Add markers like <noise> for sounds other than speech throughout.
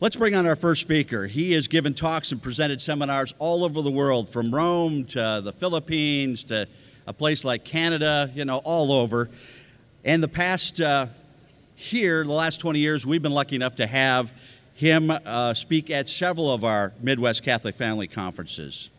Let's bring on our first speaker. He has given talks and presented seminars all over the world, from Rome to the Philippines to a place like Canada, you know, all over. And the past uh, here, the last 20 years, we've been lucky enough to have him uh, speak at several of our Midwest Catholic Family Conferences.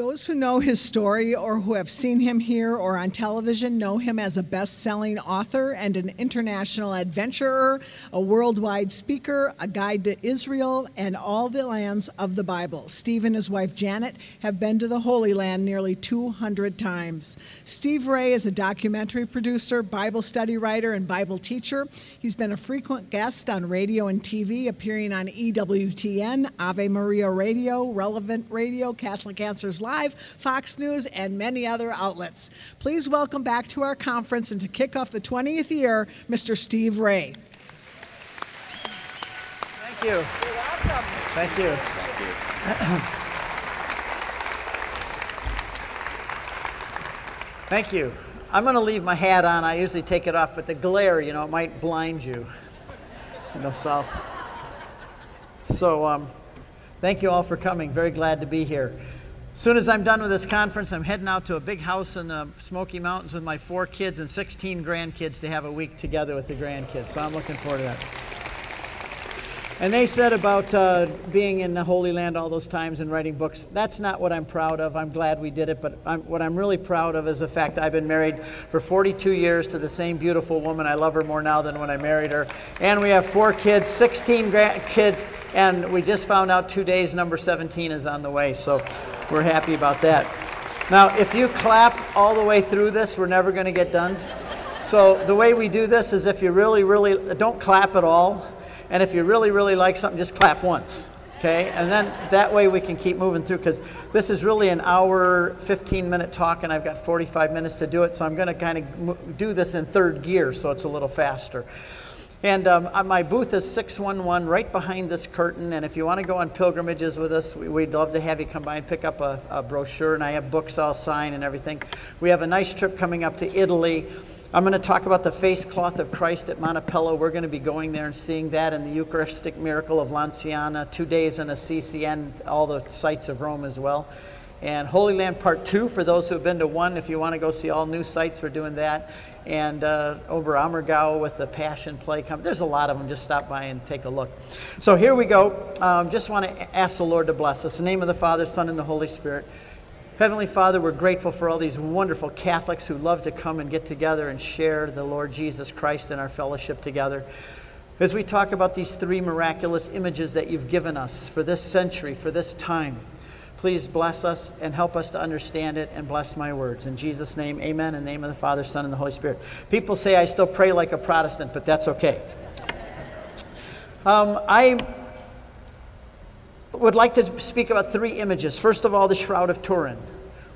Those who know his story or who have seen him here or on television know him as a best selling author and an international adventurer, a worldwide speaker, a guide to Israel and all the lands of the Bible. Steve and his wife Janet have been to the Holy Land nearly 200 times. Steve Ray is a documentary producer, Bible study writer, and Bible teacher. He's been a frequent guest on radio and TV, appearing on EWTN, Ave Maria Radio, Relevant Radio, Catholic Answers Live Live, Fox News, and many other outlets. Please welcome back to our conference and to kick off the 20th year, Mr. Steve Ray. Thank you. You're welcome. Thank you. Thank you. Thank you. I'm going to leave my hat on. I usually take it off, but the glare, you know, it might blind you. You know, so. So, um, thank you all for coming. Very glad to be here. As soon as I'm done with this conference, I'm heading out to a big house in the Smoky Mountains with my four kids and 16 grandkids to have a week together with the grandkids. So I'm looking forward to that. And they said about uh, being in the Holy Land all those times and writing books. That's not what I'm proud of. I'm glad we did it, but I'm, what I'm really proud of is the fact I've been married for 42 years to the same beautiful woman. I love her more now than when I married her. And we have four kids, 16 grandkids, and we just found out two days number 17 is on the way. So we're happy about that. Now, if you clap all the way through this, we're never going to get done. So, the way we do this is if you really, really don't clap at all, and if you really, really like something, just clap once. Okay? And then that way we can keep moving through because this is really an hour, 15 minute talk, and I've got 45 minutes to do it. So, I'm going to kind of do this in third gear so it's a little faster. And um, uh, my booth is 611 right behind this curtain. And if you want to go on pilgrimages with us, we'd love to have you come by and pick up a, a brochure. And I have books all signed and everything. We have a nice trip coming up to Italy. I'm going to talk about the face cloth of Christ at Manoppello. We're going to be going there and seeing that and the Eucharistic miracle of Lanciano, two days in Assisi, and all the sites of Rome as well. And Holy Land Part 2, for those who have been to one, if you want to go see all new sites, we're doing that and uh, Oberammergau with the Passion Play. Come, there's a lot of them. Just stop by and take a look. So here we go. Um, just want to ask the Lord to bless us. In the name of the Father, Son, and the Holy Spirit. Heavenly Father, we're grateful for all these wonderful Catholics who love to come and get together and share the Lord Jesus Christ in our fellowship together. As we talk about these three miraculous images that you've given us for this century, for this time, Please bless us and help us to understand it and bless my words. In Jesus' name, amen. In the name of the Father, Son, and the Holy Spirit. People say I still pray like a Protestant, but that's okay. Um, I would like to speak about three images. First of all, the Shroud of Turin,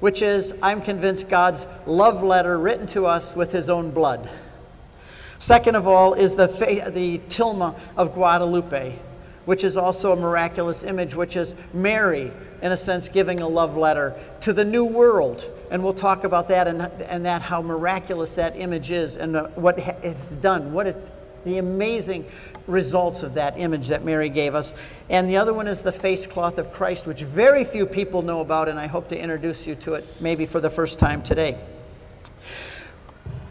which is, I'm convinced, God's love letter written to us with his own blood. Second of all, is the, the tilma of Guadalupe, which is also a miraculous image, which is Mary in a sense, giving a love letter to the new world. And we'll talk about that and, and that, how miraculous that image is and the, what it's done, what it, the amazing results of that image that Mary gave us. And the other one is the face cloth of Christ, which very few people know about, and I hope to introduce you to it maybe for the first time today.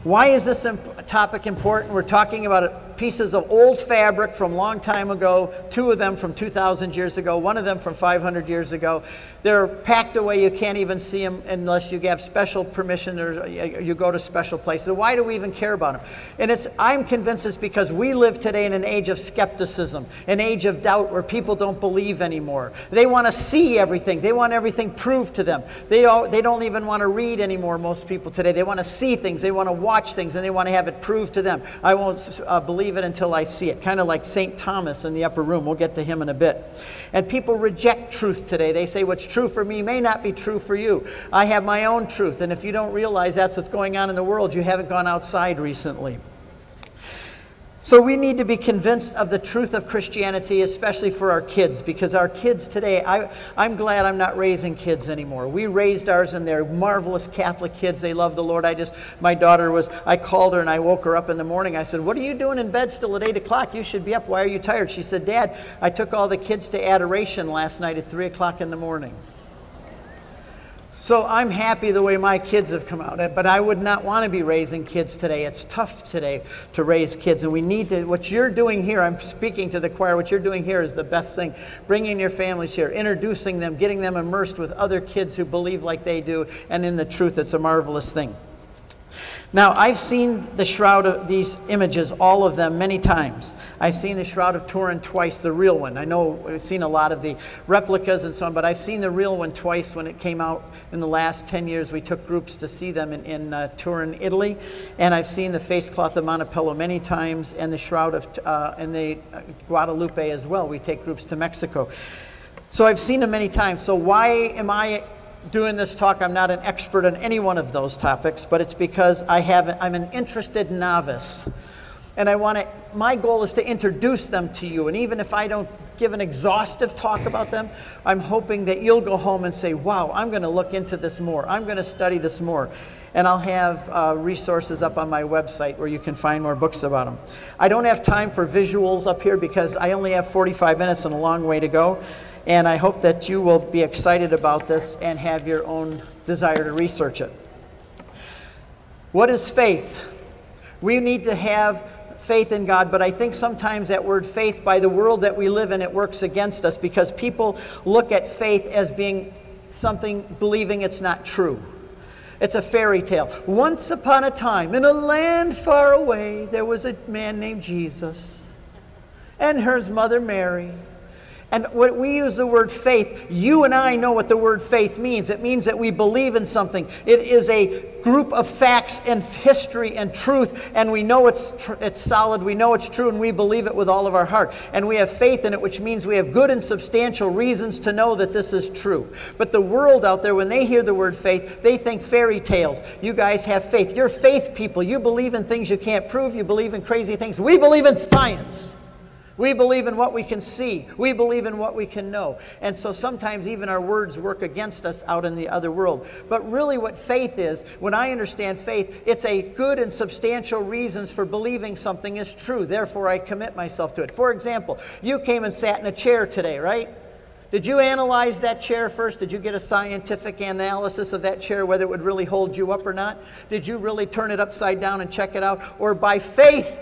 Why is this topic important? We're talking about pieces of old fabric from long time ago, two of them from 2,000 years ago, one of them from 500 years ago. They're packed away. You can't even see them unless you have special permission or you go to special places. Why do we even care about them? And it's, I'm convinced it's because we live today in an age of skepticism, an age of doubt where people don't believe anymore. They want to see everything. They want everything proved to them. They don't, they don't even want to read anymore, most people today. They want to see things. They want to watch things and they want to have it proved to them. I won't uh, believe it until I see it. Kind of like St. Thomas in the upper room. We'll get to him in a bit. And people reject truth today. They say what's true for me may not be true for you. I have my own truth. And if you don't realize that's what's going on in the world, you haven't gone outside recently. So we need to be convinced of the truth of Christianity, especially for our kids, because our kids today, I, I'm glad I'm not raising kids anymore. We raised ours and they're marvelous Catholic kids. They love the Lord. I just, my daughter was, I called her and I woke her up in the morning. I said, What are you doing in bed still at 8 o'clock? You should be up. Why are you tired? She said, Dad, I took all the kids to adoration last night at 3 o'clock in the morning. So I'm happy the way my kids have come out, but I would not want to be raising kids today. It's tough today to raise kids, and we need to. What you're doing here, I'm speaking to the choir, what you're doing here is the best thing. Bringing your families here, introducing them, getting them immersed with other kids who believe like they do, and in the truth, it's a marvelous thing. Now, I've seen the Shroud of these images, all of them, many times. I've seen the Shroud of Turin twice, the real one. I know I've seen a lot of the replicas and so on, but I've seen the real one twice when it came out in the last 10 years. We took groups to see them in, in uh, Turin, Italy. And I've seen the face cloth of Manoppello many times and the Shroud of uh, and the uh, Guadalupe as well. We take groups to Mexico. So I've seen them many times. So why am I doing this talk, I'm not an expert on any one of those topics, but it's because I have, I'm an interested novice. And I want to, my goal is to introduce them to you. And even if I don't give an exhaustive talk about them, I'm hoping that you'll go home and say, wow, I'm going to look into this more. I'm going to study this more. And I'll have uh, resources up on my website where you can find more books about them. I don't have time for visuals up here because I only have 45 minutes and a long way to go. And I hope that you will be excited about this and have your own desire to research it. What is faith? We need to have faith in God, but I think sometimes that word faith, by the world that we live in, it works against us because people look at faith as being something, believing it's not true. It's a fairy tale. Once upon a time, in a land far away, there was a man named Jesus and his mother Mary. And when we use the word faith, you and I know what the word faith means. It means that we believe in something. It is a group of facts and history and truth, and we know it's, tr- it's solid, we know it's true, and we believe it with all of our heart. And we have faith in it, which means we have good and substantial reasons to know that this is true. But the world out there, when they hear the word faith, they think fairy tales. You guys have faith. You're faith people. You believe in things you can't prove, you believe in crazy things. We believe in science. We believe in what we can see. We believe in what we can know. And so sometimes even our words work against us out in the other world. But really, what faith is, when I understand faith, it's a good and substantial reasons for believing something is true. Therefore, I commit myself to it. For example, you came and sat in a chair today, right? Did you analyze that chair first? Did you get a scientific analysis of that chair, whether it would really hold you up or not? Did you really turn it upside down and check it out? Or by faith,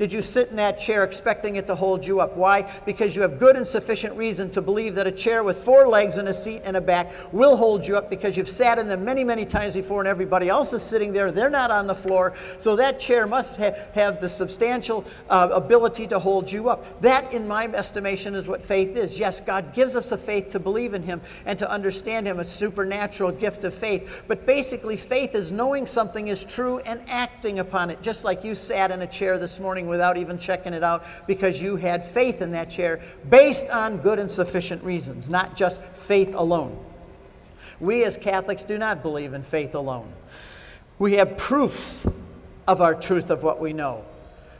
did you sit in that chair expecting it to hold you up? Why? Because you have good and sufficient reason to believe that a chair with four legs and a seat and a back will hold you up because you've sat in them many, many times before and everybody else is sitting there. They're not on the floor. So that chair must ha- have the substantial uh, ability to hold you up. That, in my estimation, is what faith is. Yes, God gives us the faith to believe in Him and to understand Him, a supernatural gift of faith. But basically, faith is knowing something is true and acting upon it, just like you sat in a chair this morning without even checking it out because you had faith in that chair based on good and sufficient reasons, not just faith alone. We as Catholics do not believe in faith alone. We have proofs of our truth of what we know.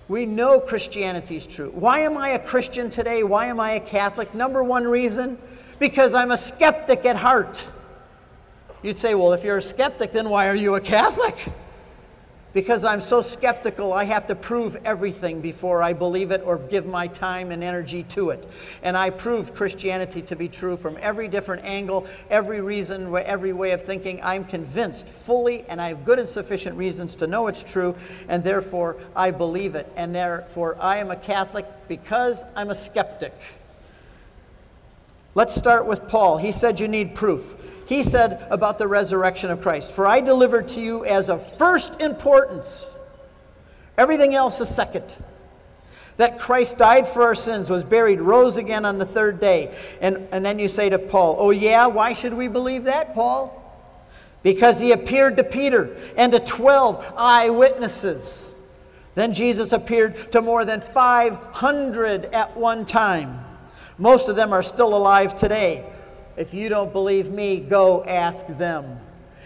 We know Christianity is true. Why am I a Christian today? Why am I a Catholic? Number one reason because I'm a skeptic at heart. You'd say, well, if you're a skeptic, then why are you a Catholic? Because I'm so skeptical, I have to prove everything before I believe it or give my time and energy to it. And I proved Christianity to be true from every different angle, every reason, every way of thinking. I'm convinced fully, and I have good and sufficient reasons to know it's true, and therefore I believe it. And therefore I am a Catholic because I'm a skeptic. Let's start with Paul. He said you need proof he said about the resurrection of Christ For I delivered to you as of first importance, everything else is second. That Christ died for our sins, was buried, rose again on the third day. And, and then you say to Paul, Oh, yeah, why should we believe that, Paul? Because he appeared to Peter and to 12 eyewitnesses. Then Jesus appeared to more than 500 at one time. Most of them are still alive today. If you don't believe me, go ask them.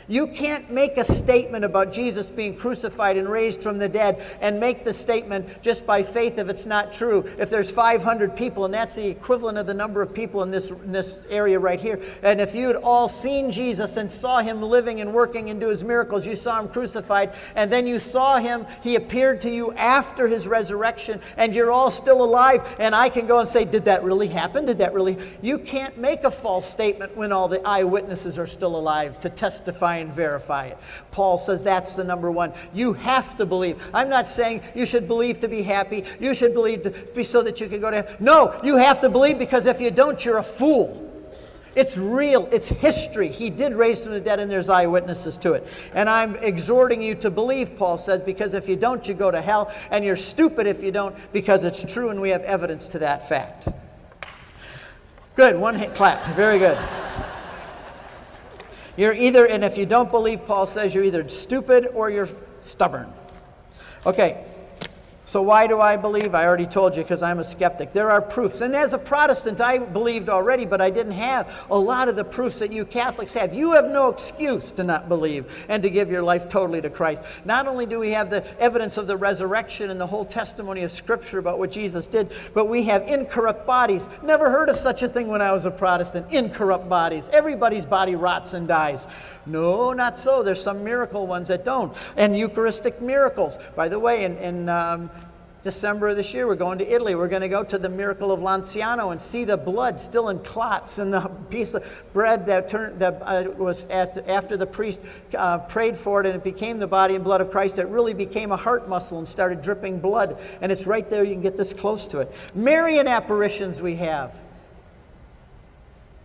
You can't make a statement about Jesus being crucified and raised from the dead and make the statement just by faith if it's not true. If there's 500 people, and that's the equivalent of the number of people in this, in this area right here, and if you had all seen Jesus and saw him living and working and do his miracles, you saw him crucified, and then you saw him, he appeared to you after his resurrection, and you're all still alive, and I can go and say, Did that really happen? Did that really? You can't make a false statement when all the eyewitnesses are still alive to testify try and verify it. Paul says that's the number one. You have to believe. I'm not saying you should believe to be happy. You should believe to be so that you can go to heaven. No, you have to believe because if you don't, you're a fool. It's real. It's history. He did raise from the dead, and there's eyewitnesses to it. And I'm exhorting you to believe, Paul says, because if you don't, you go to hell, and you're stupid if you don't, because it's true, and we have evidence to that fact. Good. One hit clap. Very good. You're either, and if you don't believe, Paul says you're either stupid or you're stubborn. Okay, so, why do I believe? I already told you because I'm a skeptic. There are proofs. And as a Protestant, I believed already, but I didn't have a lot of the proofs that you Catholics have. You have no excuse to not believe and to give your life totally to Christ. Not only do we have the evidence of the resurrection and the whole testimony of Scripture about what Jesus did, but we have incorrupt bodies. Never heard of such a thing when I was a Protestant. Incorrupt bodies. Everybody's body rots and dies. No, not so. There's some miracle ones that don't. And Eucharistic miracles. By the way, in, in um, December of this year, we're going to Italy. We're going to go to the miracle of Lanciano and see the blood still in clots and the <laughs> piece of bread that, turned, that uh, was after, after the priest uh, prayed for it and it became the body and blood of Christ. It really became a heart muscle and started dripping blood. And it's right there. You can get this close to it. Marian apparitions we have.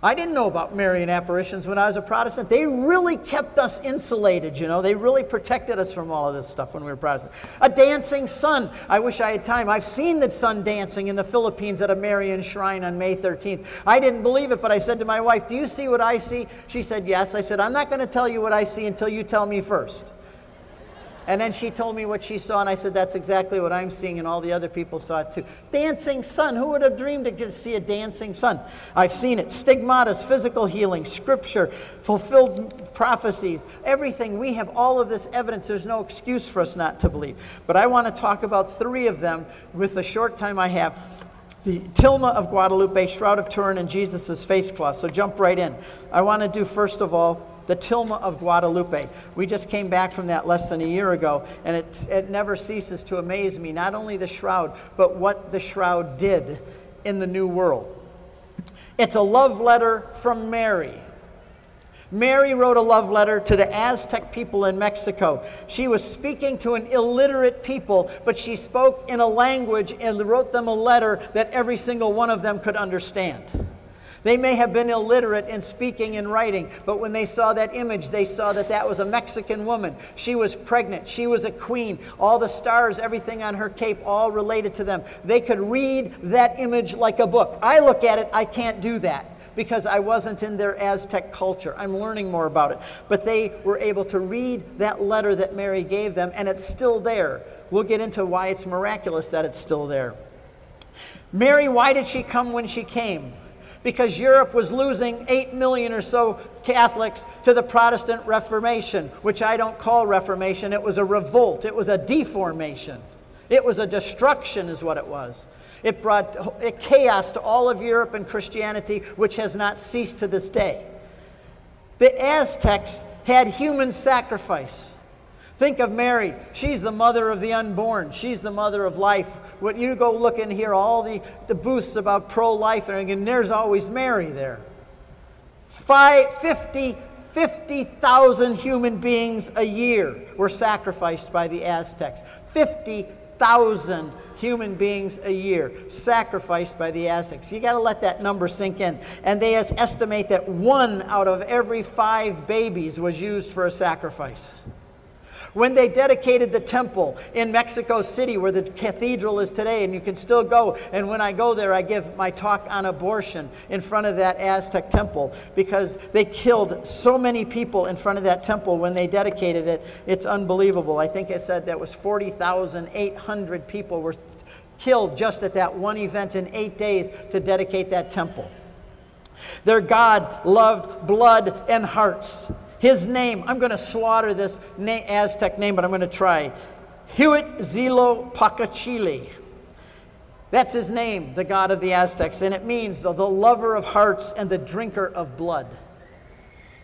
I didn't know about Marian apparitions when I was a Protestant. They really kept us insulated, you know. They really protected us from all of this stuff when we were Protestant. A dancing sun. I wish I had time. I've seen the sun dancing in the Philippines at a Marian shrine on May 13th. I didn't believe it, but I said to my wife, Do you see what I see? She said, Yes. I said, I'm not going to tell you what I see until you tell me first. And then she told me what she saw, and I said, That's exactly what I'm seeing, and all the other people saw it too. Dancing sun. Who would have dreamed to see a dancing sun? I've seen it. Stigmatas, physical healing, scripture, fulfilled prophecies, everything. We have all of this evidence. There's no excuse for us not to believe. But I want to talk about three of them with the short time I have the tilma of Guadalupe, shroud of Turin, and Jesus' face cloth. So jump right in. I want to do, first of all, the Tilma of Guadalupe. We just came back from that less than a year ago, and it, it never ceases to amaze me, not only the shroud, but what the shroud did in the New World. It's a love letter from Mary. Mary wrote a love letter to the Aztec people in Mexico. She was speaking to an illiterate people, but she spoke in a language and wrote them a letter that every single one of them could understand. They may have been illiterate in speaking and writing, but when they saw that image, they saw that that was a Mexican woman. She was pregnant. She was a queen. All the stars, everything on her cape, all related to them. They could read that image like a book. I look at it, I can't do that because I wasn't in their Aztec culture. I'm learning more about it. But they were able to read that letter that Mary gave them, and it's still there. We'll get into why it's miraculous that it's still there. Mary, why did she come when she came? Because Europe was losing 8 million or so Catholics to the Protestant Reformation, which I don't call Reformation. It was a revolt, it was a deformation, it was a destruction, is what it was. It brought chaos to all of Europe and Christianity, which has not ceased to this day. The Aztecs had human sacrifice. Think of Mary. She's the mother of the unborn. She's the mother of life. When you go look in here, all the, the booths about pro life, and there's always Mary there. Five, 50 50,000 human beings a year were sacrificed by the Aztecs. 50,000 human beings a year sacrificed by the Aztecs. You got to let that number sink in. And they estimate that one out of every five babies was used for a sacrifice. When they dedicated the temple in Mexico City, where the cathedral is today, and you can still go, and when I go there, I give my talk on abortion in front of that Aztec temple because they killed so many people in front of that temple when they dedicated it. It's unbelievable. I think I said that was 40,800 people were killed just at that one event in eight days to dedicate that temple. Their God loved blood and hearts. His name, I'm going to slaughter this Aztec name, but I'm going to try. Huitzilopochtli. That's his name, the god of the Aztecs, and it means the, the lover of hearts and the drinker of blood.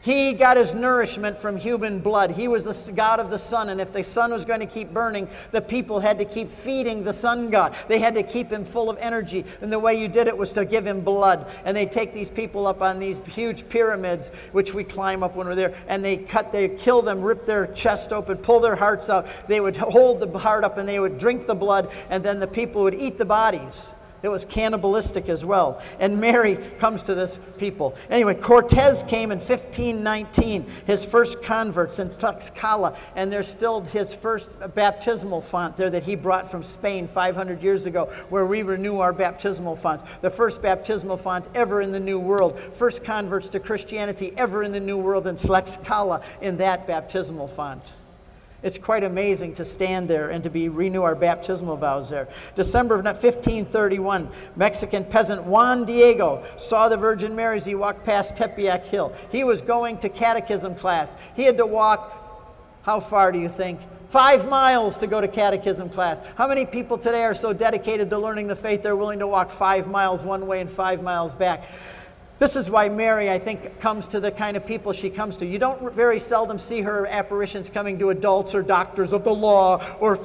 He got his nourishment from human blood. He was the God of the sun, and if the sun was going to keep burning, the people had to keep feeding the sun god. They had to keep him full of energy, and the way you did it was to give him blood. And they take these people up on these huge pyramids, which we climb up when we're there, and they cut, they kill them, rip their chest open, pull their hearts out. They would hold the heart up, and they would drink the blood, and then the people would eat the bodies. It was cannibalistic as well. And Mary comes to this people. Anyway, Cortez came in 1519, his first converts in Tlaxcala, and there's still his first baptismal font there that he brought from Spain 500 years ago, where we renew our baptismal fonts. The first baptismal font ever in the New World. First converts to Christianity ever in the New World in Tlaxcala in that baptismal font. It's quite amazing to stand there and to be renew our baptismal vows there. December of 1531, Mexican peasant Juan Diego saw the Virgin Mary as he walked past Tepeyac Hill. He was going to catechism class. He had to walk, how far do you think? Five miles to go to catechism class. How many people today are so dedicated to learning the faith they're willing to walk five miles one way and five miles back? This is why Mary, I think, comes to the kind of people she comes to. You don't very seldom see her apparitions coming to adults or doctors of the law or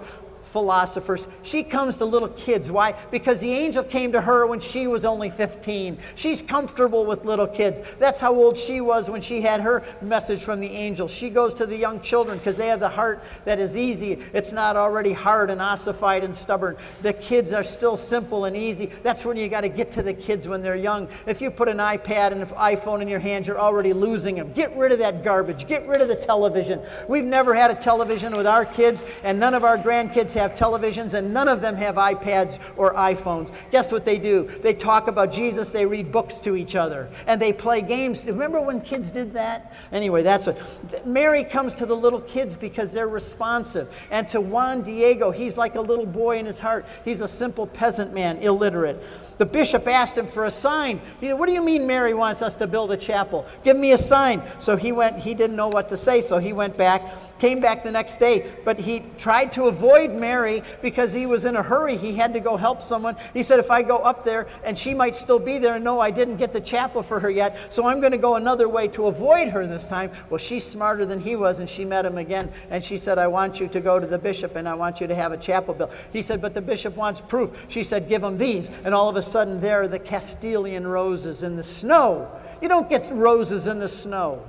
philosophers. She comes to little kids. Why? Because the angel came to her when she was only 15. She's comfortable with little kids. That's how old she was when she had her message from the angel. She goes to the young children because they have the heart that is easy. It's not already hard and ossified and stubborn. The kids are still simple and easy. That's when you got to get to the kids when they're young. If you put an iPad and an iPhone in your hands, you're already losing them. Get rid of that garbage. Get rid of the television. We've never had a television with our kids, and none of our grandkids have televisions, and none of them have iPads or iPhones. Guess what they do? They talk about Jesus, they read books to each other, and they play games. Remember when kids did that? Anyway, that's what. Mary comes to the little kids because they're responsive. And to Juan Diego, he's like a little boy in his heart. He's a simple peasant man, illiterate. The bishop asked him for a sign. He said, What do you mean Mary wants us to build a chapel? Give me a sign. So he went, he didn't know what to say, so he went back, came back the next day, but he tried to avoid Mary because he was in a hurry. He had to go help someone. He said, If I go up there and she might still be there, no, I didn't get the chapel for her yet, so I'm going to go another way to avoid her this time. Well, she's smarter than he was, and she met him again, and she said, I want you to go to the bishop and I want you to have a chapel built. He said, But the bishop wants proof. She said, Give him these. And all of a sudden, there are the Castilian roses in the snow. You don't get roses in the snow.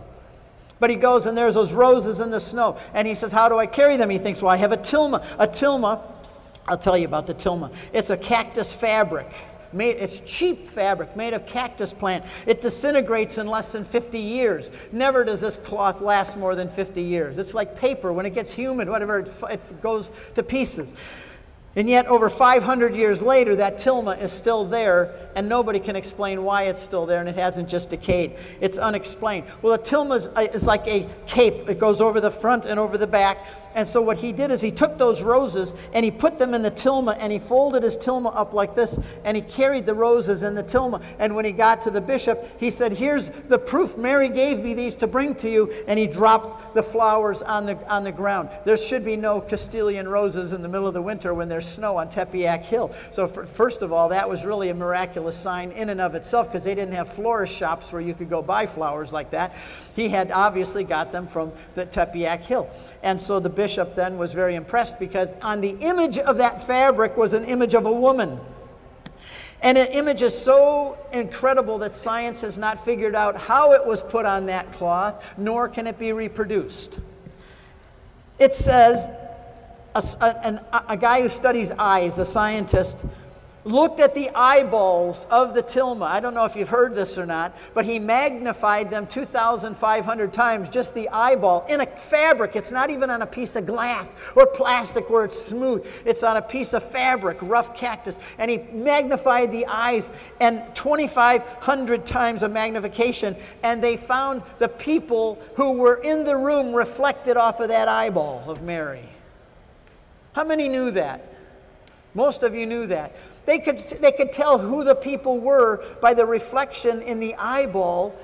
But he goes and there's those roses in the snow. And he says, How do I carry them? He thinks, Well, I have a tilma. A tilma, I'll tell you about the tilma. It's a cactus fabric. Made, it's cheap fabric made of cactus plant. It disintegrates in less than 50 years. Never does this cloth last more than 50 years. It's like paper. When it gets humid, whatever, it, it goes to pieces. And yet, over 500 years later, that tilma is still there, and nobody can explain why it's still there, and it hasn't just decayed. It's unexplained. Well, a tilma is, uh, is like a cape, it goes over the front and over the back, and so what he did is he took those roses and he put them in the tilma and he folded his tilma up like this and he carried the roses in the tilma. And when he got to the bishop, he said, Here's the proof. Mary gave me these to bring to you. And he dropped the flowers on the, on the ground. There should be no Castilian roses in the middle of the winter when there's snow on Tepeyac Hill. So, for, first of all, that was really a miraculous sign in and of itself because they didn't have florist shops where you could go buy flowers like that. He had obviously got them from the Tepeyac Hill. And so the bishop then was very impressed because on the image of that fabric was an image of a woman. And an image is so incredible that science has not figured out how it was put on that cloth, nor can it be reproduced. It says a, a, a guy who studies eyes, a scientist, looked at the eyeballs of the tilma. I don't know if you've heard this or not, but he magnified them 2,500 times, just the eyeball, in a fabric. It's not even on a piece of glass or plastic where it's smooth. It's on a piece of fabric, rough cactus. And he magnified the eyes and 2,500 times of magnification, and they found the people who were in the room reflected off of that eyeball of Mary. How many knew that? Most of you knew that. They could, they could tell who the people were by the reflection in the eyeball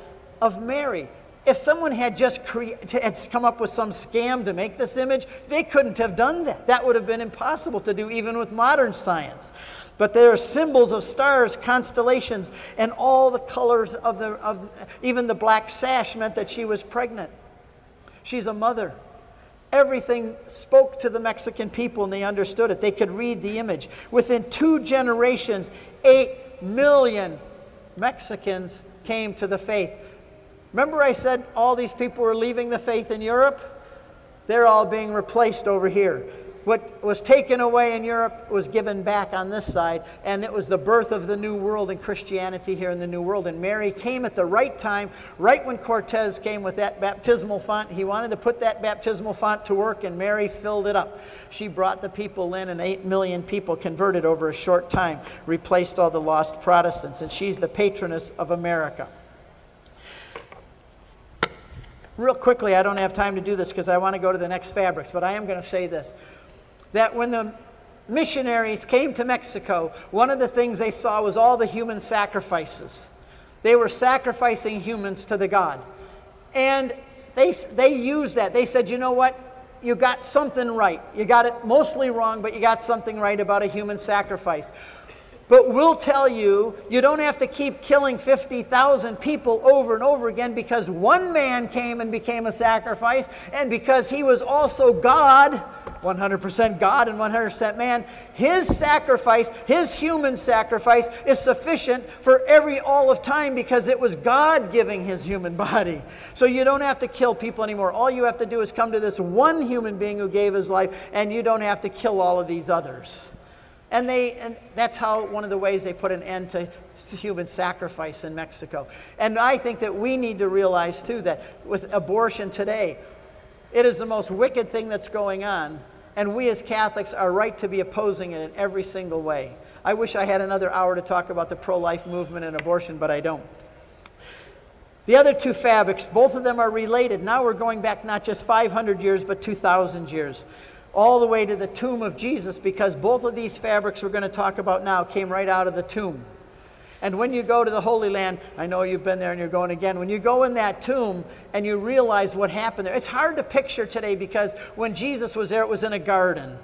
of Mary. if someone had just cre- had come up with some scam to make this image, they couldn't have done that. That would have been impossible to do even with modern science. But there are symbols of stars, constellations, and all the colors of the of even the black sash meant that she was pregnant. She's a mother. Everything spoke to the Mexican people and they understood it. They could read the image. Within two generations, eight million Mexicans came to the faith. Remember, I said all these people were leaving the faith in Europe? They're all being replaced over here. What was taken away in Europe was given back on this side, and it was the birth of the New World and Christianity here in the New World. And Mary came at the right time, right when Cortez came with that baptismal font. He wanted to put that baptismal font to work, and Mary filled it up. She brought the people in, and 8 million people converted over a short time, replaced all the lost Protestants, and she's the patroness of America. Real quickly, I don't have time to do this because I want to go to the next fabrics, but I am going to say this that when the missionaries came to Mexico, one of the things they saw was all the human sacrifices. They were sacrificing humans to the God. And they, they used that. They said, you know what? You got something right. You got it mostly wrong, but you got something right about a human sacrifice. But we'll tell you, you don't have to keep killing 50,000 people over and over again because one man came and became a sacrifice, and because he was also God 100% God and 100% man, his sacrifice, his human sacrifice, is sufficient for every all of time because it was God giving his human <laughs> body. So you don't have to kill people anymore. All you have to do is come to this one human being who gave his life, and you don't have to kill all of these others. And, they, and that's how one of the ways they put an end to human sacrifice in Mexico. And I think that we need to realize too that with abortion today, it is the most wicked thing that's going on, and we as Catholics are right to be opposing it in every single way. I wish I had another hour to talk about the pro life movement and abortion, but I don't. The other two fabrics, both of them are related. Now we're going back not just 500 years, but 2,000 years, all the way to the tomb of Jesus, because both of these fabrics we're going to talk about now came right out of the tomb. And when you go to the Holy Land, I know you've been there and you're going again. When you go in that tomb and you realize what happened there, it's hard to picture today because when Jesus was there, it was in a garden.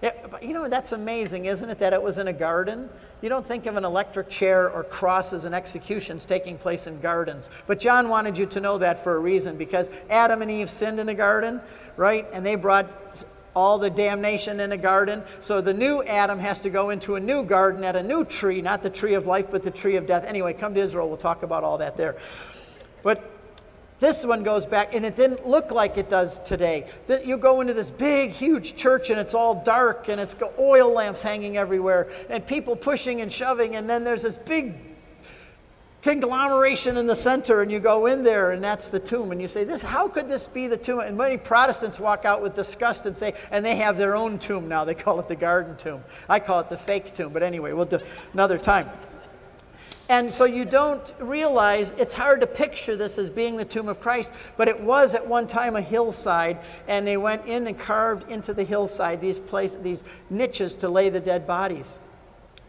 It, you know, that's amazing, isn't it, that it was in a garden? You don't think of an electric chair or crosses and executions taking place in gardens. But John wanted you to know that for a reason because Adam and Eve sinned in the garden, right? And they brought all the damnation in a garden. So the new Adam has to go into a new garden at a new tree, not the tree of life, but the tree of death. Anyway, come to Israel. We'll talk about all that there. But this one goes back, and it didn't look like it does today. That you go into this big, huge church, and it's all dark, and it's got oil lamps hanging everywhere, and people pushing and shoving, and then there's this big conglomeration in the center and you go in there and that's the tomb. And you say this how could this be the tomb? And many protestants walk out with disgust and say and they have their own tomb now. They call it the garden tomb. I call it the fake tomb but anyway we'll do another time. And so you don't realize it's hard to picture this as being the tomb of Christ, but it was at one time a hillside, and they went in and carved into the hillside these place, these niches to lay the dead bodies.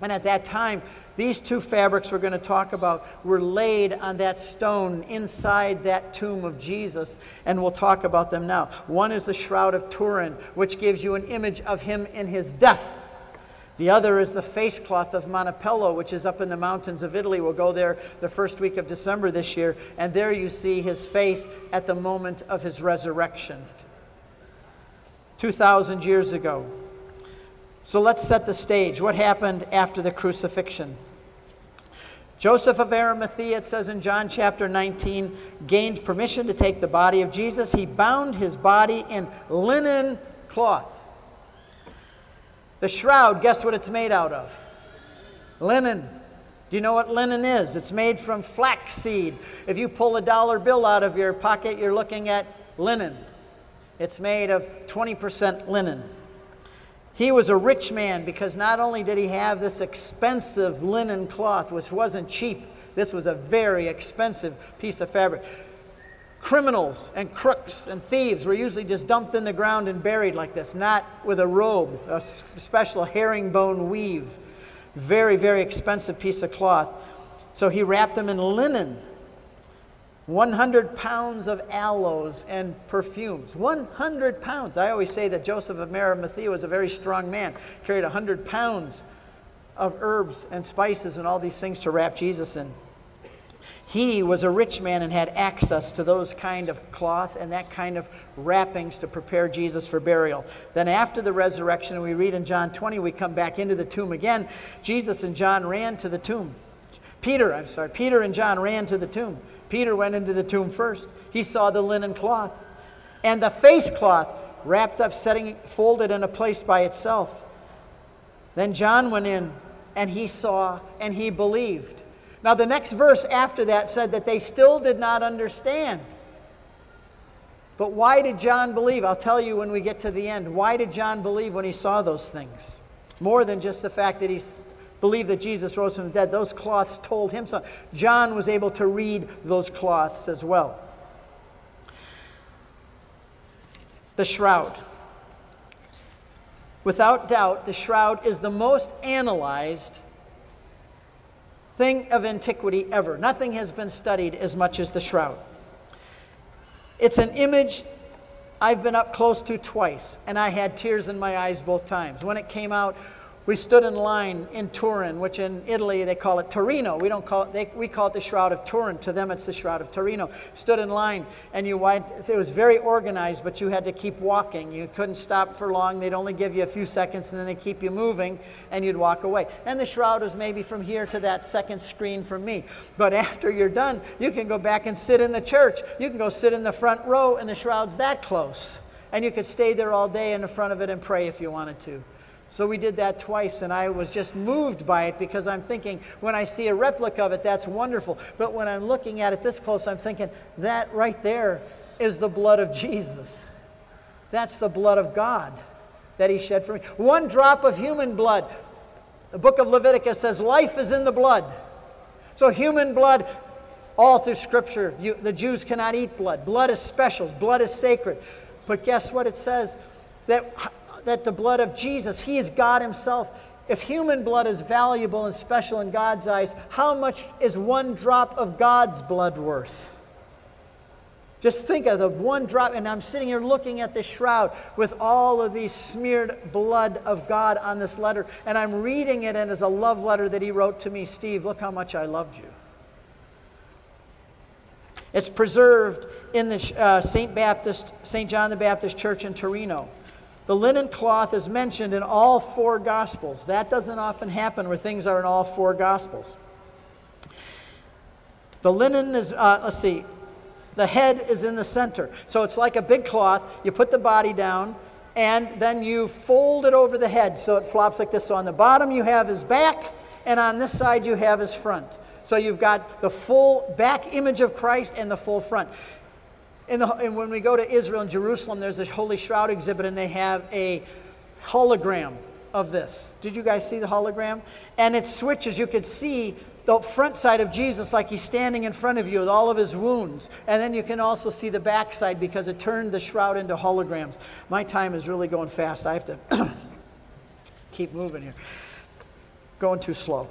And at that time, these two fabrics we're going to talk about were laid on that stone inside that tomb of Jesus, and we'll talk about them now. One is the Shroud of Turin, which gives you an image of him in his death. The other is the face cloth of Manoppello, which is up in the mountains of Italy. We'll go there the first week of December this year, and there you see his face at the moment of his resurrection. 2,000 years ago. So let's set the stage. What happened after the crucifixion? Joseph of Arimathea, it says in John chapter 19, gained permission to take the body of Jesus. He bound his body in linen cloth. The shroud, guess what it's made out of? Linen. Do you know what linen is? It's made from flaxseed. If you pull a dollar bill out of your pocket, you're looking at linen. It's made of 20% linen. He was a rich man because not only did he have this expensive linen cloth, which wasn't cheap, this was a very expensive piece of fabric. Criminals and crooks and thieves were usually just dumped in the ground and buried like this, not with a robe, a special herringbone weave. Very, very expensive piece of cloth. So he wrapped them in linen 100 pounds of aloes and perfumes. 100 pounds. I always say that Joseph of Arimathea was a very strong man, carried 100 pounds of herbs and spices and all these things to wrap Jesus in. He was a rich man and had access to those kind of cloth and that kind of wrappings to prepare Jesus for burial. Then after the resurrection, we read in John 20, we come back into the tomb again. Jesus and John ran to the tomb. Peter, I'm sorry, Peter and John ran to the tomb. Peter went into the tomb first. He saw the linen cloth and the face cloth wrapped up, setting folded in a place by itself. Then John went in and he saw and he believed. Now, the next verse after that said that they still did not understand. But why did John believe? I'll tell you when we get to the end. Why did John believe when he saw those things? More than just the fact that he believed that Jesus rose from the dead. Those cloths told him something. John was able to read those cloths as well. The shroud. Without doubt, the shroud is the most analyzed thing of antiquity ever. Nothing has been studied as much as the shroud. It's an image I've been up close to twice, and I had tears in my eyes both times. When it came out, we stood in line in Turin, which in Italy they call it Torino. We don't call it, they, we call it the Shroud of Turin. To them, it's the Shroud of Torino. Stood in line, and you went, it was very organized, but you had to keep walking. You couldn't stop for long. They'd only give you a few seconds, and then they'd keep you moving, and you'd walk away. And the Shroud was maybe from here to that second screen from me. But <laughs> after you're done, you can go back and sit in the church. You can go sit in the front row, and the Shroud's that close. And you could stay there all day in the front of it and pray if you wanted to. So we did that twice, and I was just moved by it because I'm thinking, when I see a replica of it, that's wonderful. But when I'm looking at it this close, I'm thinking, that right there is the blood of Jesus. That's the blood of God that He shed for me. One drop of human blood. The book of Leviticus says, life is in the blood. So, human blood, all through Scripture, you, the Jews cannot eat blood. Blood is special, blood is sacred. But guess what it says? That that the blood of Jesus, He is God Himself. If human blood is valuable and special in God's eyes, how much is one drop of God's blood worth? Just think of the one drop, and I'm sitting here looking at this shroud with all of these smeared blood of God on this letter, and I'm reading it, and it's a love letter that he wrote to me Steve, look how much I loved you. It's preserved in the uh, St. Baptist, St. John the Baptist Church in Torino. The linen cloth is mentioned in all four Gospels. That doesn't often happen where things are in all four Gospels. The linen is, uh, let's see, the head is in the center. So it's like a big cloth. You put the body down, and then you fold it over the head so it flops like this. So on the bottom, you have his back, and on this side, you have his front. So you've got the full back image of Christ and the full front. The, and when we go to Israel and Jerusalem, there's this Holy Shroud exhibit, and they have a hologram of this. Did you guys see the hologram? And it switches. You could see the front side of Jesus like he's standing in front of you with all of his wounds. And then you can also see the back side because it turned the shroud into holograms. My time is really going fast. I have to <coughs> keep moving here. Going too slow.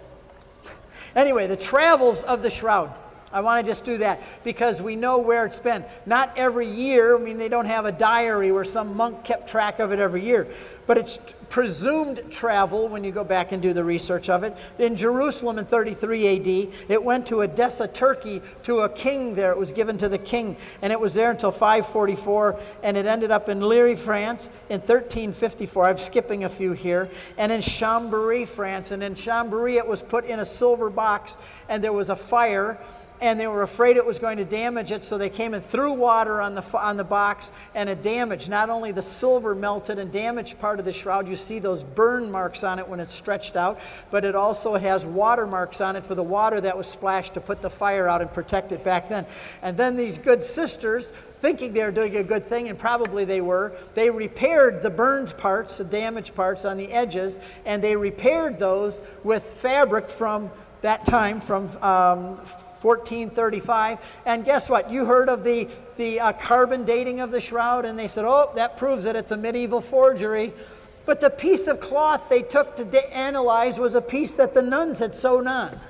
Anyway, the travels of the shroud. I want to just do that because we know where it's been. Not every year, I mean, they don't have a diary where some monk kept track of it every year, but it's presumed travel when you go back and do the research of it. In Jerusalem in 33 AD, it went to Edessa, Turkey, to a king there. It was given to the king, and it was there until 544, and it ended up in Lirey, France in 1354. I'm skipping a few here. And in Chambéry, France. And in Chambéry, it was put in a silver box, and there was a fire and they were afraid it was going to damage it, so they came and threw water on the, on the box, and it damaged. Not only the silver melted and damaged part of the shroud, you see those burn marks on it when it's stretched out, but it also has water marks on it for the water that was splashed to put the fire out and protect it back then. And then these good sisters thinking they were doing a good thing, and probably they were, they repaired the burned parts, the damaged parts on the edges, and they repaired those with fabric from that time, from um, 1435. And guess what? You heard of the, the uh, carbon dating of the shroud, and they said, oh, that proves that it's a medieval forgery. But the piece of cloth they took to de- analyze was a piece that the nuns had sewn on.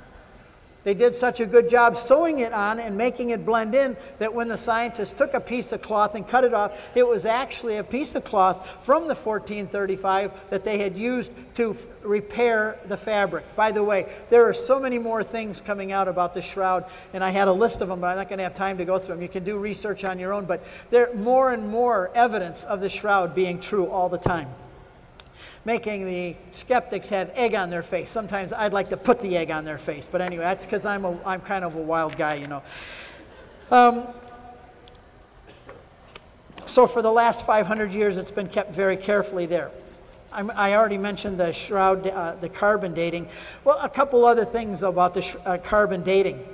They did such a good job sewing it on and making it blend in that when the scientists took a piece of cloth and cut it off, it was actually a piece of cloth from the 1435 that they had used to f- repair the fabric. By the way, there are so many more things coming out about the shroud, and I had a list of them, but I'm not going to have time to go through them. You can do research on your own, but there more and more evidence of the shroud being true all the time making the skeptics have egg on their face. Sometimes I'd like to put the egg on their face, but anyway, that's because I'm, a, I'm kind of a wild guy, you know. Um, so for the last 500 years, it's been kept very carefully there. I'm, i already mentioned the shroud, uh, the carbon dating. Well, a couple other things about the sh- uh, carbon dating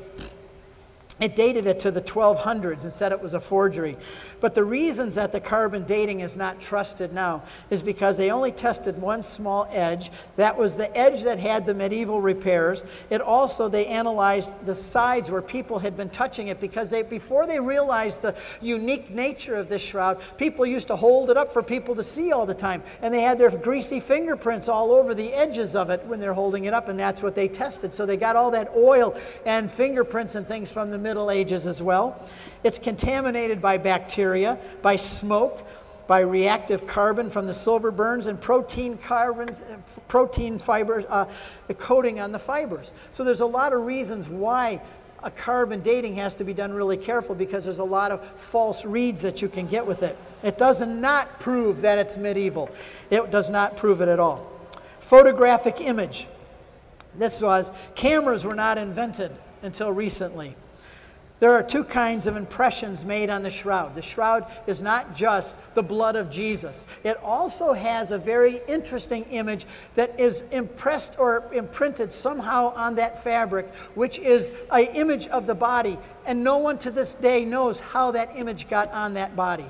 it dated it to the 1200s and said it was a forgery. But the reasons that the carbon dating is not trusted now is because they only tested one small edge. That was the edge that had the medieval repairs. It also, they analyzed the sides where people had been touching it because they, before they realized the unique nature of this shroud, people used to hold it up for people to see all the time. And they had their greasy fingerprints all over the edges of it when they're holding it up, and that's what they tested. So they got all that oil and fingerprints and things from the Middle Ages as well. It's contaminated by bacteria, by smoke, by reactive carbon from the silver burns and protein carbons, protein fibers, uh, the coating on the fibers. So there's a lot of reasons why a carbon dating has to be done really careful because there's a lot of false reads that you can get with it. It does not prove that it's medieval. It does not prove it at all. Photographic image. This was cameras were not invented until recently. There are two kinds of impressions made on the shroud. The shroud is not just the blood of Jesus, it also has a very interesting image that is impressed or imprinted somehow on that fabric, which is an image of the body. And no one to this day knows how that image got on that body.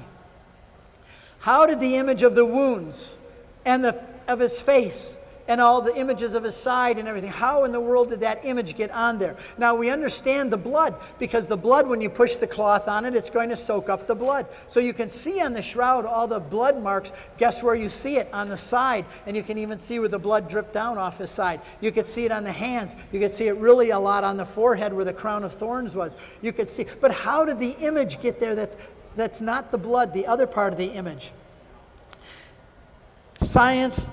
How did the image of the wounds and the, of his face and all the images of his side and everything. How in the world did that image get on there? Now we understand the blood because the blood, when you push the cloth on it, it's going to soak up the blood. So you can see on the shroud all the blood marks. Guess where you see it? On the side. And you can even see where the blood dripped down off his side. You could see it on the hands. You could see it really a lot on the forehead where the crown of thorns was. You could see. But how did the image get there that's, that's not the blood, the other part of the image? Science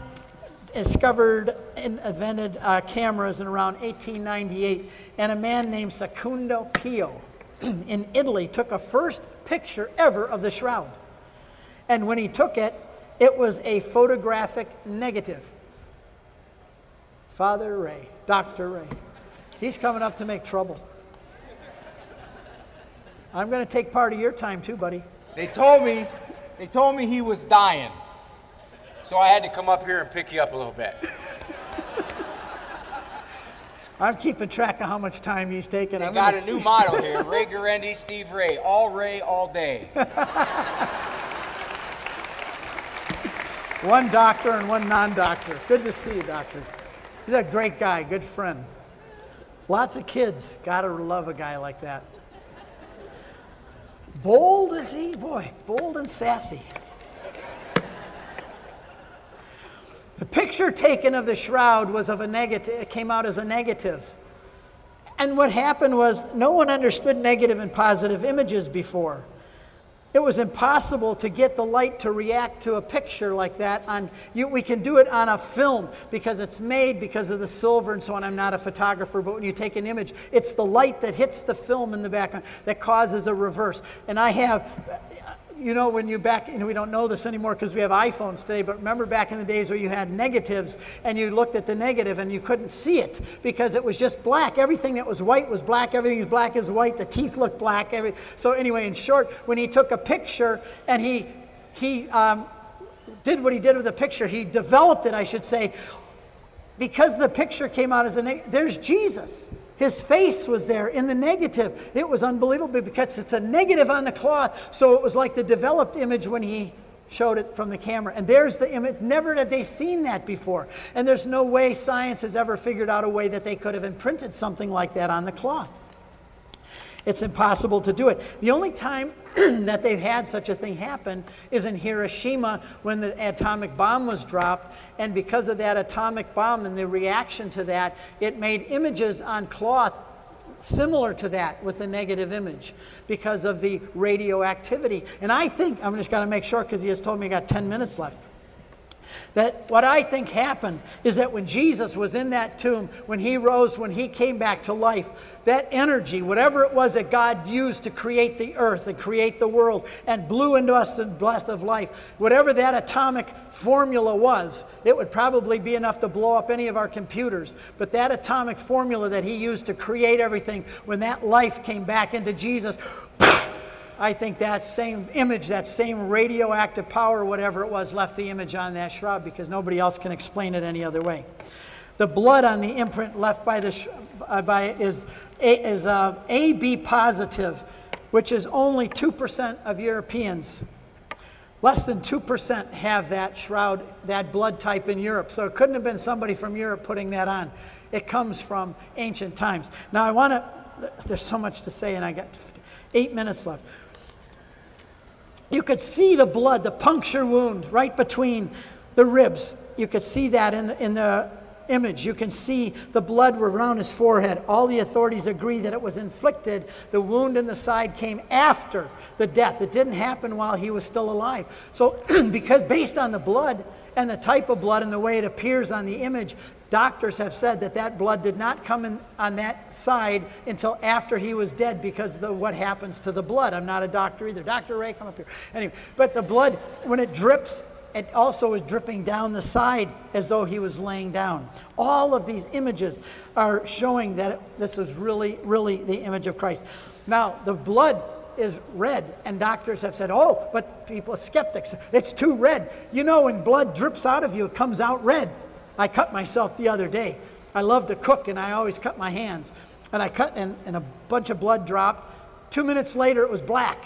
discovered and invented uh, cameras in around 1898, and a man named Secondo Pia <clears throat> in Italy took a first picture ever of the shroud. And when he took it, it was a photographic negative. Father Ray, Dr. Ray, he's coming up to make trouble. I'm going to take part of your time too, buddy. They told me, they told me he was dying. So I had to come up here and pick you up a little bit. <laughs> I'm keeping track of how much time he's taking. They I'm got gonna- a new motto here <laughs> Ray Guarendi, Steve Ray. All Ray, all day. <laughs> One doctor and one non doctor. Good to see you, doctor. He's a great guy, good friend. Lots of kids. Gotta love a guy like that. Bold is he? Boy, bold and sassy. The picture taken of the shroud was of a negative, it came out as a negative. And what happened was no one understood negative and positive images before. It was impossible to get the light to react to a picture like that on you, we can do it on a film because it's made because of the silver and so on. I'm not a photographer, but when you take an image, it's the light that hits the film in the background that causes a reverse. And I have you know, when you back, we don't know this anymore because we have iPhones today, but remember back in the days where you had negatives and you looked at the negative and you couldn't see it because it was just black. Everything that was white was black, everything was black is white, the teeth looked black. Every, so, anyway, in short, when he took a picture and he, he um, did what he did with the picture, he developed it, I should say, because the picture came out as a negative, there's Jesus. His face was there in the negative. It was unbelievable because it's a negative on the cloth. So it was like the developed image when he showed it from the camera. And there's the image. Never had they seen that before. And there's no way science has ever figured out a way that they could have imprinted something like that on the cloth. It's impossible to do it. The only time <clears throat> that they've had such a thing happen is in Hiroshima when the atomic bomb was dropped. And because of that atomic bomb and the reaction to that, it made images on cloth similar to that with the negative image because of the radioactivity. And I think, I'm just going to make sure because he has told me I got 10 minutes left. That what I think happened is that when Jesus was in that tomb, when he rose, when he came back to life, that energy, whatever it was that God used to create the earth and create the world and blew into us the breath of life, whatever that atomic formula was, it would probably be enough to blow up any of our computers. But that atomic formula that he used to create everything, when that life came back into Jesus, I think that same image, that same radioactive power, whatever it was, left the image on that shroud because nobody else can explain it any other way. The blood on the imprint left by the sh- uh, by is a, is uh, AB positive, which is only two percent of Europeans. Less than 2% have that shroud, that blood type in Europe. So it couldn't have been somebody from Europe putting that on. It comes from ancient times. Now, I want to, there's so much to say, and I got eight minutes left. You could see the blood, the puncture wound right between the ribs. You could see that in, in the image. You can see the blood around his forehead. All the authorities agree that it was inflicted. The wound in the side came after the death. It didn't happen while he was still alive. So, <clears throat> because based on the blood and the type of blood and the way it appears on the image, Doctors have said that that blood did not come in on that side until after he was dead because of what happens to the blood. I'm not a doctor either. Dr. Ray, come up here. Anyway, but the blood, when it drips, it also is dripping down the side as though he was laying down. All of these images are showing that this is really, really the image of Christ. Now, the blood is red, and doctors have said, oh, but people, skeptics, it's too red. You know, when blood drips out of you, it comes out red. I cut myself the other day. I love to cook and I always cut my hands. And I cut and, and a bunch of blood dropped. Two minutes later, it was black.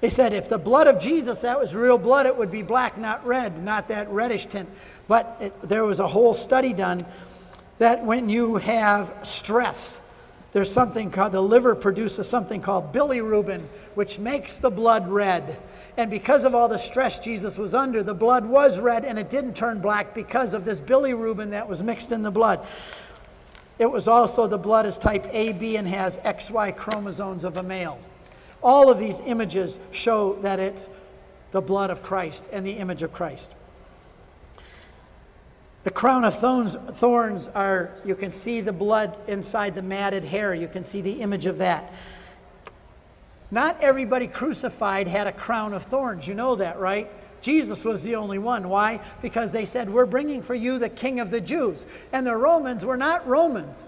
They said if the blood of Jesus, that was real blood, it would be black, not red, not that reddish tint. But it, there was a whole study done that when you have stress, there's something called the liver produces something called bilirubin, which makes the blood red. And because of all the stress Jesus was under, the blood was red and it didn't turn black because of this bilirubin that was mixed in the blood. It was also the blood is type AB and has XY chromosomes of a male. All of these images show that it's the blood of Christ and the image of Christ. The crown of thorns, thorns are, you can see the blood inside the matted hair. You can see the image of that. Not everybody crucified had a crown of thorns. You know that, right? Jesus was the only one. Why? Because they said, We're bringing for you the king of the Jews. And the Romans were not Romans.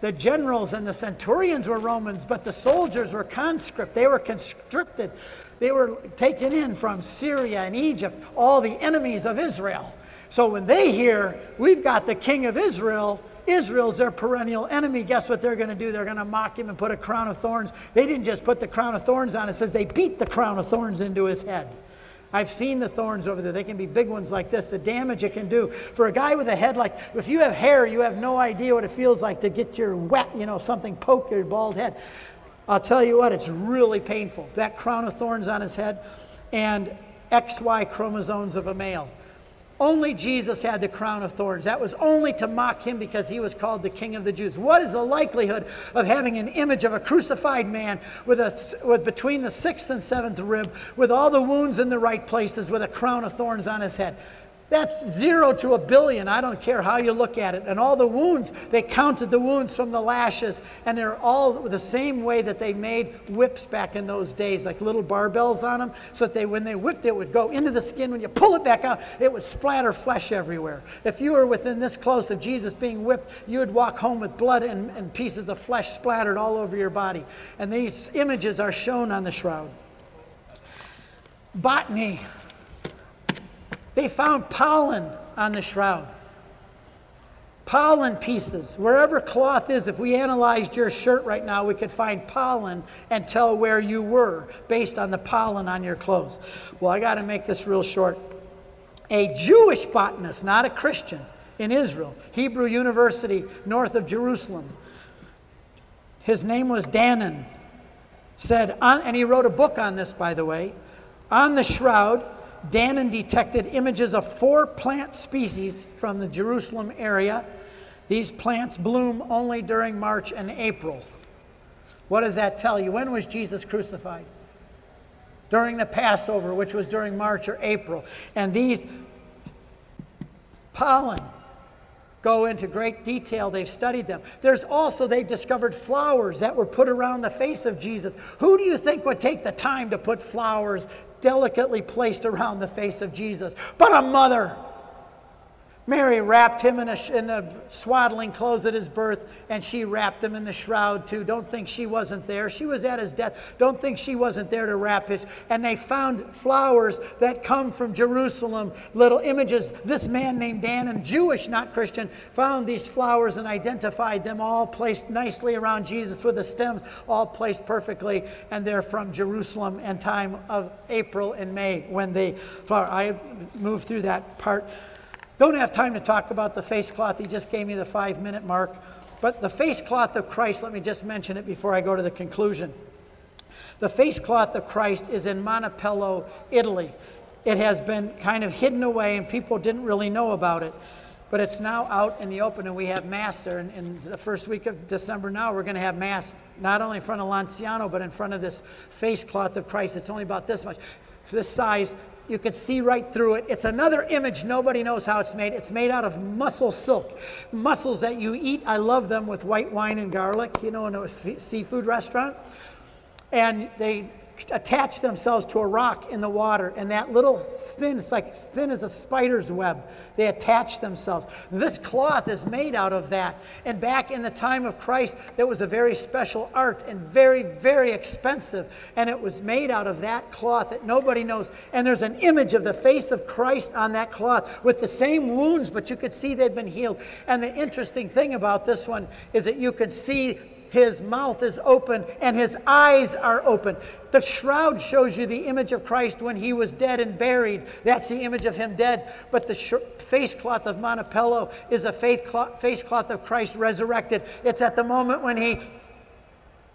The generals and the centurions were Romans, but the soldiers were conscript. They were conscripted. They were taken in from Syria and Egypt, all the enemies of Israel. So when they hear, We've got the king of Israel, Israel's their perennial enemy. Guess what they're going to do? They're going to mock him and put a crown of thorns. They didn't just put the crown of thorns on, it says they beat the crown of thorns into his head. I've seen the thorns over there. They can be big ones like this. The damage it can do. For a guy with a head like, if you have hair, you have no idea what it feels like to get your wet, you know, something poke your bald head. I'll tell you what, it's really painful. That crown of thorns on his head and XY chromosomes of a male. Only Jesus had the crown of thorns. That was only to mock him because he was called the King of the Jews. What is the likelihood of having an image of a crucified man with, a, with between the sixth and seventh rib, with all the wounds in the right places, with a crown of thorns on his head? That's zero to a billion. I don't care how you look at it. And all the wounds, they counted the wounds from the lashes, and they're all the same way that they made whips back in those days, like little barbells on them, so that they, when they whipped it, would go into the skin. When you pull it back out, it would splatter flesh everywhere. If you were within this close of Jesus being whipped, you would walk home with blood and, and pieces of flesh splattered all over your body. And these images are shown on the shroud. Botany they found pollen on the shroud. Pollen pieces. Wherever cloth is, if we analyzed your shirt right now, we could find pollen and tell where you were based on the pollen on your clothes. Well, I got to make this real short. A Jewish botanist, not a Christian, in Israel, Hebrew University, north of Jerusalem, his name was Danin, said, and he wrote a book on this, by the way, on the shroud Danin detected images of four plant species from the Jerusalem area These plants bloom only during March and April. What does that tell you? When was Jesus crucified? During the Passover, which was during March or April. And these pollen go into great detail. They've studied them. There's also, they discovered flowers that were put around the face of Jesus. Who do you think would take the time to put flowers delicately placed around the face of Jesus? But a mother. Mary wrapped him in a, in a, swaddling clothes at his birth, and she wrapped him in the shroud too. Don't think she wasn't there. She was at his death. Don't think she wasn't there to wrap his. And they found flowers that come from Jerusalem, little images. This man named Dan, and Jewish, not Christian, found these flowers and identified them all placed nicely around Jesus with the stems all placed perfectly. And they're from Jerusalem and time of April and May when they flower. I moved through that part. Don't have time to talk about the face cloth. He just gave me the five minute mark. But the face cloth of Christ, let me just mention it before I go to the conclusion. The face cloth of Christ is in Manoppello, Italy. It has been kind of hidden away and people didn't really know about it. But it's now out in the open and we have Mass there. And in the first week of December now, we're going to have Mass not only in front of Lanciano, but in front of this face cloth of Christ. It's only about this much, this size, you can see right through it. It's another image. Nobody knows how it's made. It's made out of mussel silk. Mussels that you eat, I love them with white wine and garlic, you know, in a seafood restaurant. And they attach themselves to a rock in the water, and that little thin, it's like thin as a spider's web, they attach themselves. This cloth is made out of that. And back in the time of Christ, there was a very special art and very, very expensive. And it was made out of that cloth that nobody knows. And there's an image of the face of Christ on that cloth with the same wounds, but you could see they'd been healed. And the interesting thing about this one is that you could see his mouth is open and his eyes are open. The shroud shows you the image of Christ when he was dead and buried. That's the image of him dead. But the sh- face cloth of Manoppello is a face cloth of Christ resurrected. It's at the moment when he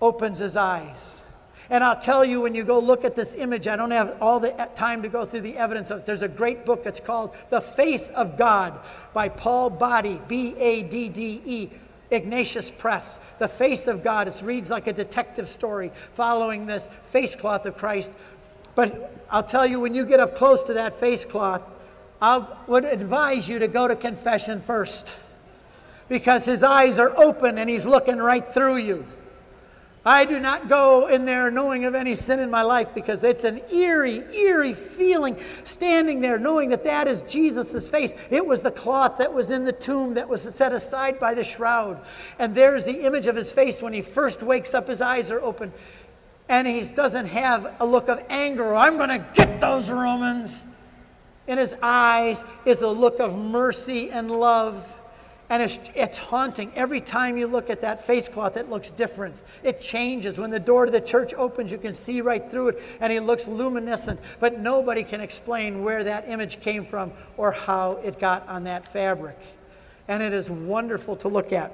opens his eyes. And I'll tell you, when you go look at this image, I don't have all the time to go through the evidence of it. There's a great book. It's called The Face of God by Paul Badde, B A D D E. Ignatius Press, The Face of God. It reads like a detective story following this face cloth of Christ. But I'll tell you, when you get up close to that face cloth, I would advise you to go to confession first because his eyes are open and he's looking right through you. I do not go in there knowing of any sin in my life because it's an eerie, eerie feeling standing there knowing that that is Jesus' face. It was the cloth that was in the tomb that was set aside by the shroud. And there's the image of his face when he first wakes up, his eyes are open. And he doesn't have a look of anger. I'm going to get those Romans. In his eyes is a look of mercy and love. And it's, it's haunting. Every time you look at that face cloth, it looks different. It changes. When the door to the church opens, you can see right through it, and it looks luminescent. But nobody can explain where that image came from or how it got on that fabric. And it is wonderful to look at.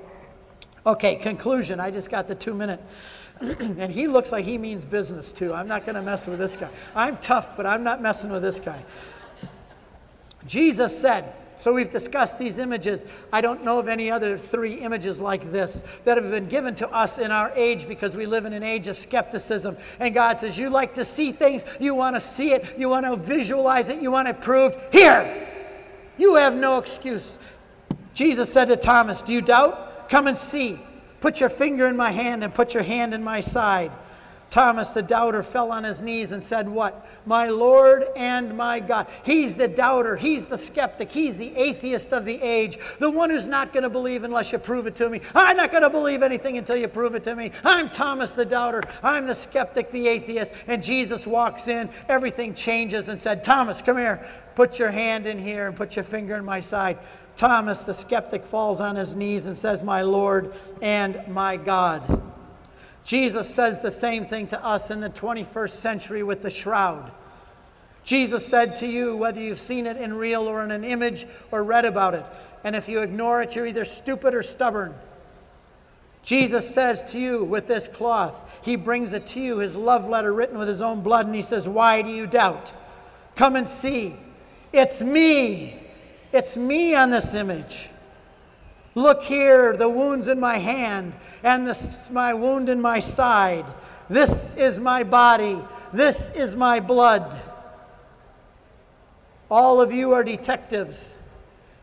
Okay, conclusion. I just got the two minute. <clears throat> and he looks like he means business too. I'm not going to mess with this guy. I'm tough, but I'm not messing with this guy. Jesus said, so we've discussed these images. I don't know of any other three images like this that have been given to us in our age because we live in an age of skepticism. And God says, You like to see things, you want to see it, you want to visualize it, you want it proved. Here! You have no excuse. Jesus said to Thomas, Do you doubt? Come and see. Put your finger in my hand and put your hand in my side. Thomas the doubter fell on his knees and said, What? My Lord and my God. He's the doubter. He's the skeptic. He's the atheist of the age. The one who's not going to believe unless you prove it to me. I'm not going to believe anything until you prove it to me. I'm Thomas the doubter. I'm the skeptic, the atheist. And Jesus walks in. Everything changes and said, Thomas, come here. Put your hand in here and put your finger in my side. Thomas the skeptic falls on his knees and says, My Lord and my God. Jesus says the same thing to us in the 21st century with the shroud. Jesus said to you, whether you've seen it in real or in an image or read about it, and if you ignore it, you're either stupid or stubborn. Jesus says to you with this cloth, He brings it to you, His love letter written with His own blood, and He says, Why do you doubt? Come and see. It's me. It's me on this image. Look here, the wounds in my hand and this, my wound in my side. This is my body. This is my blood. All of you are detectives.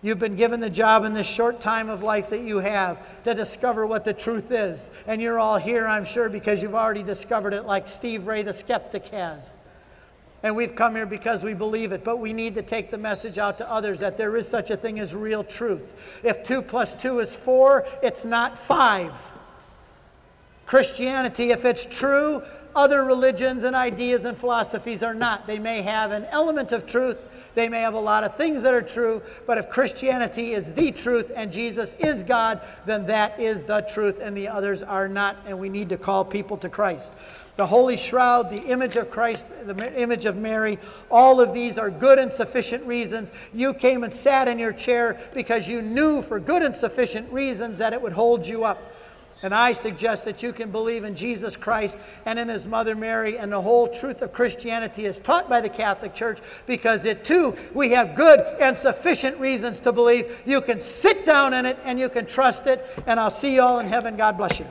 You've been given the job in this short time of life that you have to discover what the truth is. And you're all here, I'm sure, because you've already discovered it, like Steve Ray the skeptic has. And we've come here because we believe it, but we need to take the message out to others that there is such a thing as real truth. If two plus two is four, it's not five. Christianity, if it's true, other religions and ideas and philosophies are not. They may have an element of truth, they may have a lot of things that are true, but if Christianity is the truth and Jesus is God, then that is the truth and the others are not, and we need to call people to Christ. The Holy Shroud, the image of Christ, the image of Mary, all of these are good and sufficient reasons. You came and sat in your chair because you knew for good and sufficient reasons that it would hold you up. And I suggest that you can believe in Jesus Christ and in his mother Mary, and the whole truth of Christianity is taught by the Catholic Church because it too, we have good and sufficient reasons to believe. You can sit down in it and you can trust it. And I'll see you all in heaven. God bless you.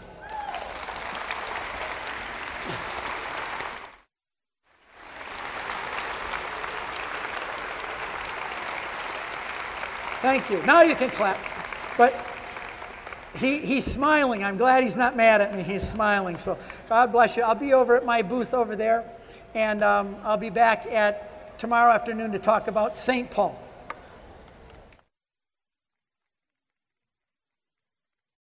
Thank you. Now you can clap. But he, he's smiling. I'm glad he's not mad at me. He's smiling. So God bless you. I'll be over at my booth over there, and um, I'll be back at tomorrow afternoon to talk about St. Paul.